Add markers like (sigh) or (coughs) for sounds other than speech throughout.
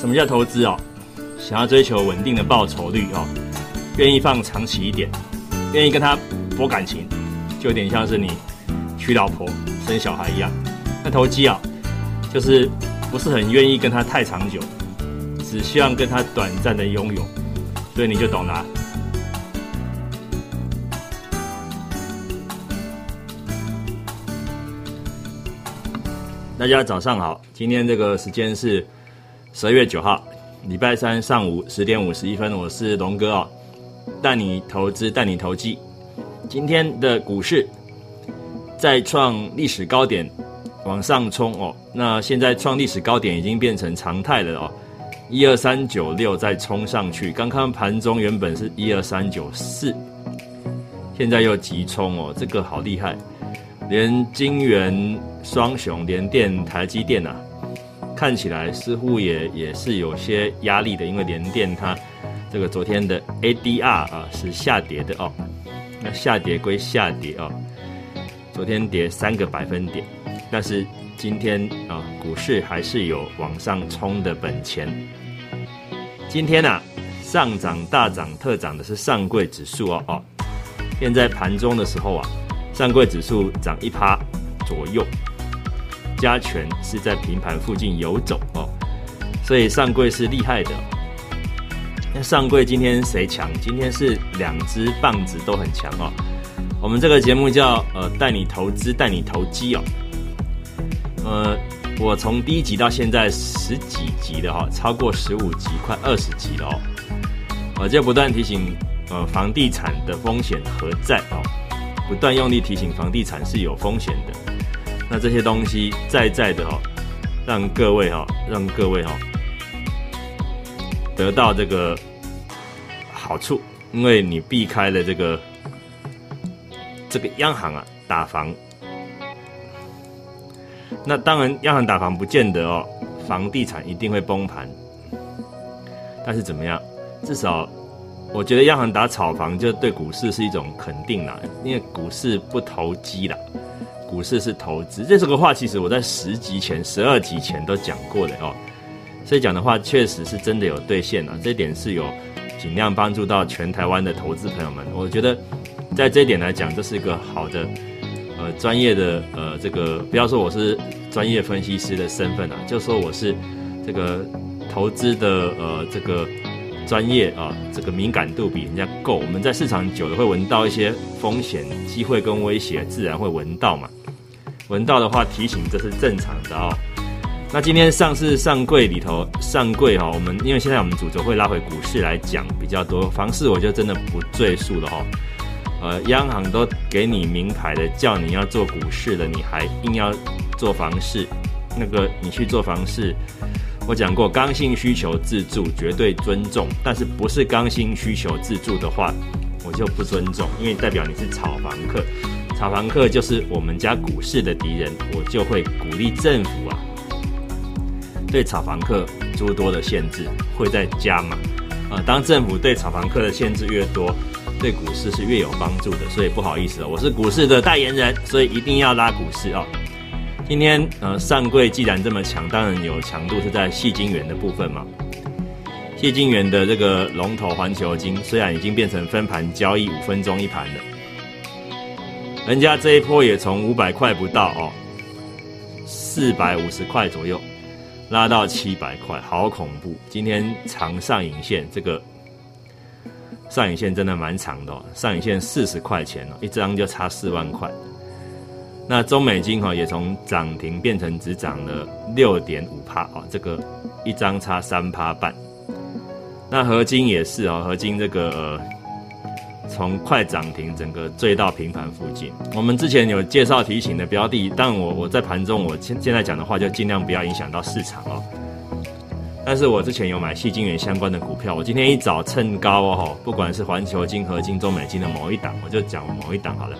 什么叫投资哦？想要追求稳定的报酬率哦，愿意放长期一点，愿意跟他博感情，就有点像是你娶老婆生小孩一样。那投机啊，就是不是很愿意跟他太长久，只希望跟他短暂的拥有，所以你就懂了。大家早上好，今天这个时间是十二月九号，礼拜三上午十点五十一分，我是龙哥哦，带你投资，带你投机。今天的股市再创历史高点，往上冲哦。那现在创历史高点已经变成常态了哦，一二三九六再冲上去。刚刚盘中原本是一二三九四，现在又急冲哦，这个好厉害。连金元双雄联电、台积电呐，看起来似乎也也是有些压力的，因为联电它这个昨天的 ADR 啊是下跌的哦，那下跌归下跌哦，昨天跌三个百分点，但是今天啊股市还是有往上冲的本钱。今天啊上涨大涨特涨的是上柜指数哦哦，现在盘中的时候啊。上柜指数涨一趴左右，加权是在平盘附近游走哦，所以上柜是厉害的。那上柜今天谁强？今天是两只棒子都很强哦。我们这个节目叫呃带你投资带你投机哦。呃，我从第一集到现在十几集的哈，超过十五集，快二十集了哦。我就不断提醒呃房地产的风险何在哦。不断用力提醒房地产是有风险的，那这些东西在在的哦，让各位哈，让各位哈得到这个好处，因为你避开了这个这个央行啊打房，那当然央行打房不见得哦，房地产一定会崩盘，但是怎么样，至少。我觉得央行打炒房就对股市是一种肯定啦，因为股市不投机啦，股市是投资。这这个话其实我在十集前、十二集前都讲过的哦，所以讲的话确实是真的有兑现啊，这点是有尽量帮助到全台湾的投资朋友们。我觉得在这一点来讲，这是一个好的呃专业的呃这个不要说我是专业分析师的身份啊，就说我是这个投资的呃这个。专业啊，这个敏感度比人家够。我们在市场久了，会闻到一些风险、机会跟威胁，自然会闻到嘛。闻到的话，提醒这是正常的哦。那今天上市上柜里头上柜哈，我们因为现在我们主轴会拉回股市来讲比较多，房市我就真的不赘述了哈。呃，央行都给你名牌的，叫你要做股市的，你还硬要做房市，那个你去做房市。我讲过，刚性需求自助绝对尊重，但是不是刚性需求自助的话，我就不尊重，因为代表你是炒房客，炒房客就是我们家股市的敌人，我就会鼓励政府啊，对炒房客诸多的限制会在加码，啊，当政府对炒房客的限制越多，对股市是越有帮助的，所以不好意思啊，我是股市的代言人，所以一定要拉股市哦。今天呃上柜既然这么强，当然有强度是在细金元的部分嘛。细金元的这个龙头环球金虽然已经变成分盘交易五分钟一盘了，人家这一波也从五百块不到哦，四百五十块左右拉到七百块，好恐怖！今天长上影线，这个上影线真的蛮长的哦，上影线四十块钱哦，一张就差四万块。那中美金哈也从涨停变成只涨了六点五帕啊，这个一张差三趴半。那合金也是哦，合金这个从快涨停整个坠到平盘附近。我们之前有介绍提醒的标的，但我我在盘中我现现在讲的话就尽量不要影响到市场哦。但是我之前有买细晶圆相关的股票，我今天一早趁高哦，不管是环球金、合金、中美金的某一档，我就讲某一档好了。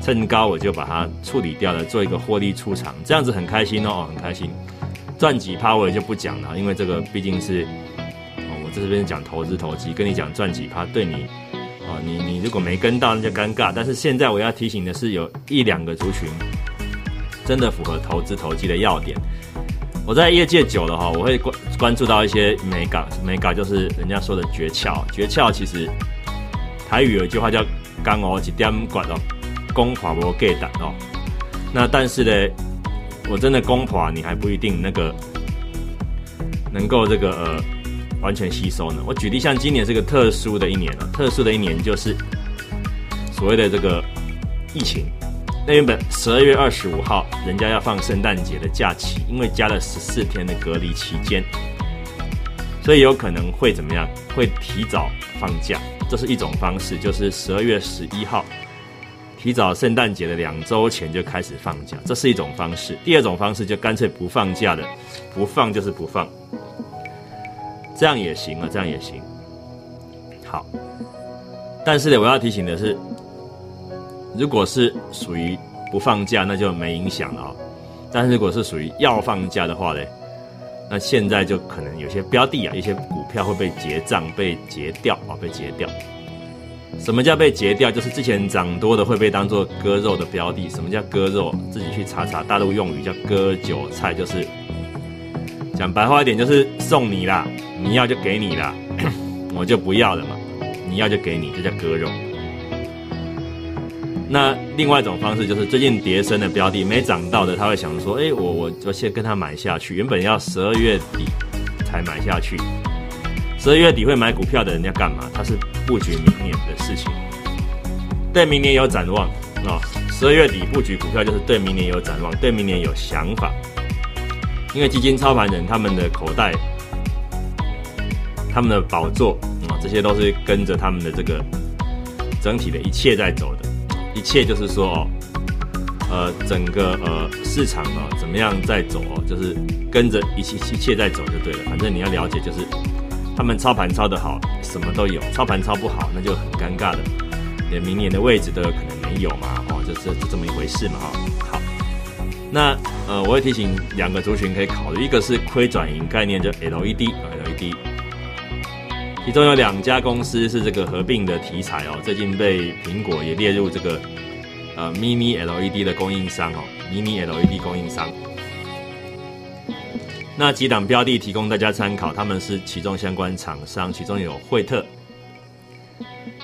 趁高我就把它处理掉了，做一个获利出场，这样子很开心哦，很开心。赚几趴我也就不讲了，因为这个毕竟是哦，我这边讲投资投机，跟你讲赚几趴对你你你如果没跟到那就尴尬。但是现在我要提醒的是，有一两个族群真的符合投资投机的要点。我在业界久了哈，我会关关注到一些美感，美感就是人家说的诀窍。诀窍其实台语有一句话叫“刚哦一点管哦，攻垮不给胆哦”。那但是呢，我真的攻垮你还不一定那个能够这个呃完全吸收呢。我举例，像今年是个特殊的一年啊，特殊的一年就是所谓的这个疫情。那原本十二月二十五号，人家要放圣诞节的假期，因为加了十四天的隔离期间，所以有可能会怎么样？会提早放假，这是一种方式，就是十二月十一号，提早圣诞节的两周前就开始放假，这是一种方式。第二种方式就干脆不放假的，不放就是不放，这样也行啊，这样也行。好，但是呢，我要提醒的是。如果是属于不放假，那就没影响了啊。但是如果是属于要放假的话呢，那现在就可能有些标的啊，一些股票会被结账、被结掉啊，被结掉。什么叫被结掉？就是之前涨多的会被当做割肉的标的。什么叫割肉？自己去查查，大陆用语叫割韭菜，就是讲白话一点，就是送你啦，你要就给你啦，我就不要了嘛，你要就给你，这叫割肉。那另外一种方式就是最近跌升的标的没涨到的，他会想说：哎，我我我先跟他买下去。原本要十二月底才买下去，十二月底会买股票的人要干嘛？他是布局明年的事情，对明年有展望啊。十二月底布局股票就是对明年有展望，对明年有想法。因为基金操盘人他们的口袋、他们的宝座啊，这些都是跟着他们的这个整体的一切在走的。一切就是说哦，呃，整个呃市场啊怎么样在走哦，就是跟着一切一切在走就对了。反正你要了解，就是他们操盘操得好，什么都有；操盘操不好，那就很尴尬的，连明年的位置都有可能没有嘛。哦，就是就这么一回事嘛。哈，那呃，我会提醒两个族群可以考虑，一个是亏转盈概念，就 LED，LED。其中有两家公司是这个合并的题材哦，最近被苹果也列入这个呃 mini LED 的供应商哦，mini LED 供应商。(laughs) 那几档标的提供大家参考，他们是其中相关厂商，其中有惠特、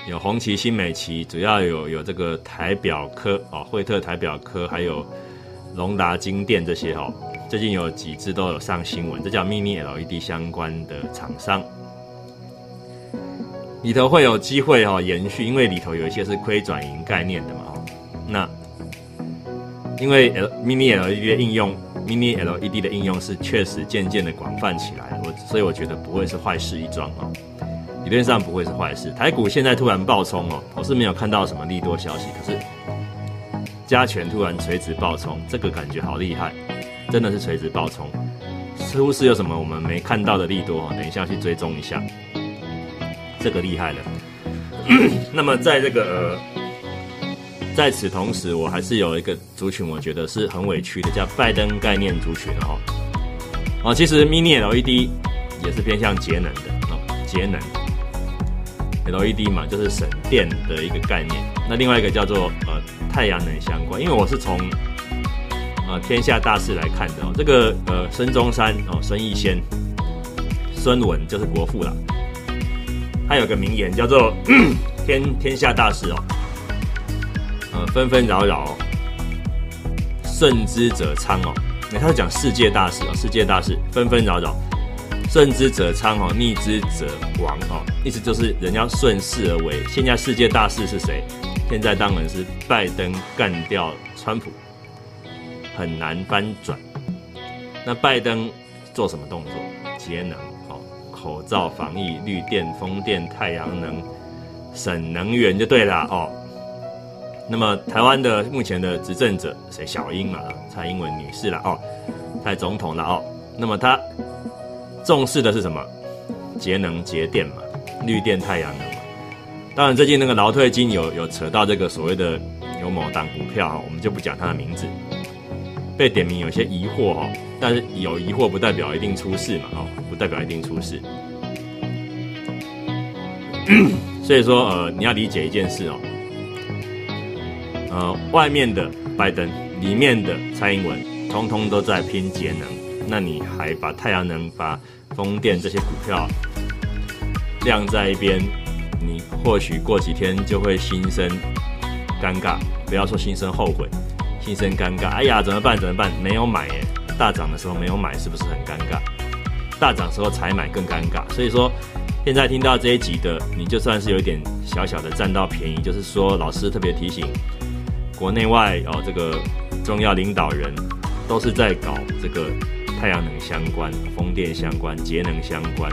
有红旗、新美旗，主要有有这个台表科哦，惠特台表科，还有隆达金店这些哦，最近有几只都有上新闻，这叫 mini LED 相关的厂商。里头会有机会哈延续，因为里头有一些是亏转盈概念的嘛。那因为 L Mini LED 的应用，Mini LED 的应用是确实渐渐的广泛起来，我所以我觉得不会是坏事一桩哦，理论上不会是坏事。台股现在突然暴冲哦，我是没有看到什么利多消息，可是加权突然垂直暴冲，这个感觉好厉害，真的是垂直暴冲，似乎是有什么我们没看到的利多，等一下去追踪一下。这个厉害了。(coughs) 那么，在这个在此同时，我还是有一个族群，我觉得是很委屈的，叫拜登概念族群哦。哦，其实 Mini LED 也是偏向节能的哦，节能 LED 嘛，就是省电的一个概念。那另外一个叫做呃太阳能相关，因为我是从呃天下大事来看的哦。这个呃孙中山哦，孙逸仙，孙文就是国父了。他有个名言叫做“ (clears throat) 天天下大事哦，呃纷纷扰扰，顺之者昌哦。那他是讲世界大事哦，世界大事纷纷扰扰，顺之者昌哦，逆之者亡哦。意思就是人要顺势而为。现在世界大事是谁？现在当然是拜登干掉川普，很难翻转。那拜登做什么动作？节能哦。口罩防疫、绿电、风电、太阳能，省能源就对了哦。那么台湾的目前的执政者谁？小英嘛，蔡英文女士了哦，蔡总统了哦。那么他重视的是什么？节能节电嘛，绿电、太阳能。当然最近那个劳退金有有扯到这个所谓的有某档股票，我们就不讲它的名字，被点名有些疑惑哈。但是有疑惑不代表一定出事嘛，哦，不代表一定出事。(coughs) 所以说，呃，你要理解一件事哦，呃，外面的拜登，里面的蔡英文，通通都在拼节能。那你还把太阳能、把风电这些股票晾在一边，或许过几天就会心生尴尬，不要说心生后悔，心生尴尬。哎呀，怎么办？怎么办？没有买耶，大涨的时候没有买，是不是很尴尬？大涨时候才买更尴尬。所以说，现在听到这一集的，你就算是有一点小小的占到便宜，就是说老师特别提醒，国内外哦这个重要领导人都是在搞这个太阳能相关、风电相关、节能相关。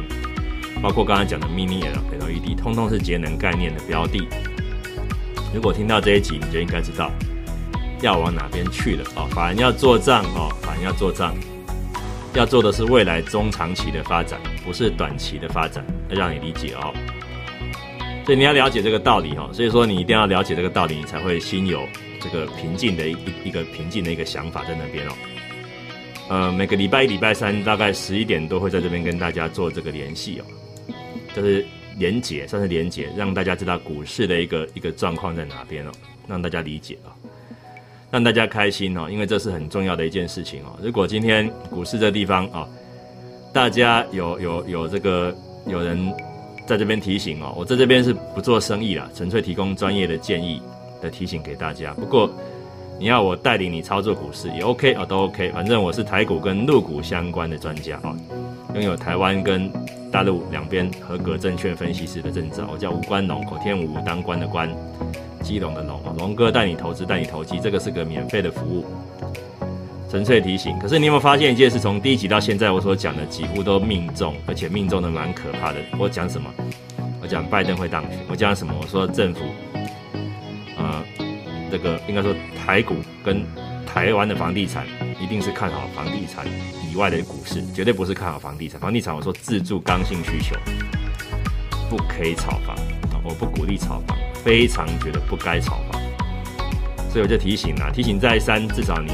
包括刚才讲的 Mini LED，通通是节能概念的标的。如果听到这一集，你就应该知道要往哪边去了哦。法人要做账哦，法人要做账，要做的是未来中长期的发展，不是短期的发展，要让你理解哦。所以你要了解这个道理哦。所以说你一定要了解这个道理，你才会心有这个平静的一一个平静的一个想法在那边哦。呃，每个礼拜一、礼拜三大概十一点都会在这边跟大家做这个联系哦。就是连结，算是连结，让大家知道股市的一个一个状况在哪边哦，让大家理解哦，让大家开心哦，因为这是很重要的一件事情哦。如果今天股市这地方哦，大家有有有这个有人在这边提醒哦，我在这边是不做生意啦，纯粹提供专业的建议的提醒给大家。不过你要我带领你操作股市也 OK 哦，都 OK，反正我是台股跟陆股相关的专家哦，拥有台湾跟。大陆两边合格证券分析师的证照，我叫吴关龙，口天吴当官的官，基隆的龙啊，龙哥带你投资，带你投机，这个是个免费的服务，纯粹提醒。可是你有没有发现一件事？从第一集到现在，我所讲的几乎都命中，而且命中的蛮可怕的。我讲什么？我讲拜登会当选。我讲什么？我说政府，呃，这个应该说台股跟台湾的房地产一定是看好房地产。以外的股市绝对不是看好房地产，房地产我说自住刚性需求不可以炒房，我不鼓励炒房，非常觉得不该炒房，所以我就提醒了，提醒再三，至少你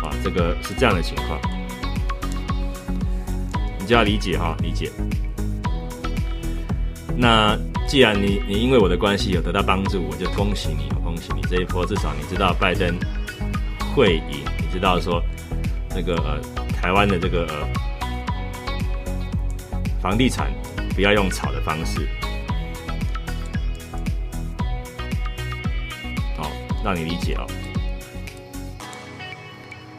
啊，这个是这样的情况，你就要理解哈，理解。那既然你你因为我的关系有得到帮助，我就恭喜你，恭喜你这一波，至少你知道拜登。会赢，你知道说，那个呃，台湾的这个，房地产不要用炒的方式，好，让你理解哦。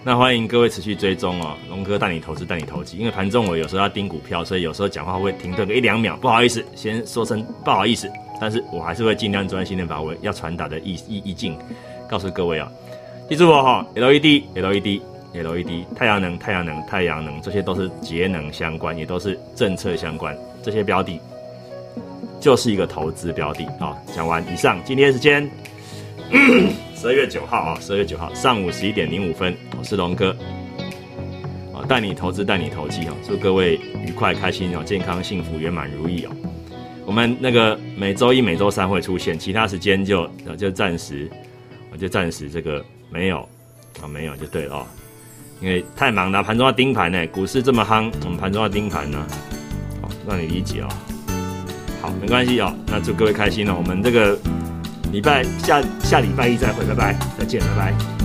那欢迎各位持续追踪哦，龙哥带你投资，带你投机。因为盘中我有时候要盯股票，所以有时候讲话会停顿个一两秒，不好意思，先说声不好意思。但是我还是会尽量专心的把我要传达的意意意境告诉各位啊。记住我哈，LED、LED、LED，太阳能、太阳能、太阳能，这些都是节能相关，也都是政策相关。这些标的就是一个投资标的啊。讲完以上，今天时间 (coughs) 十二月九号啊，十二月九号上午十一点零五分，我是龙哥啊，带你投资，带你投机啊，祝各位愉快、开心哦，健康、幸福、圆满、如意哦。我们那个每周一、每周三会出现，其他时间就就暂时，我就暂时这个。没有，啊没有就对了哦，因为太忙了，盘中要盯盘呢，股市这么夯，我们盘中要盯盘呢，好让你理解哦，好没关系哦，那祝各位开心哦，我们这个礼拜下下礼拜一再会，拜拜，再见，拜拜。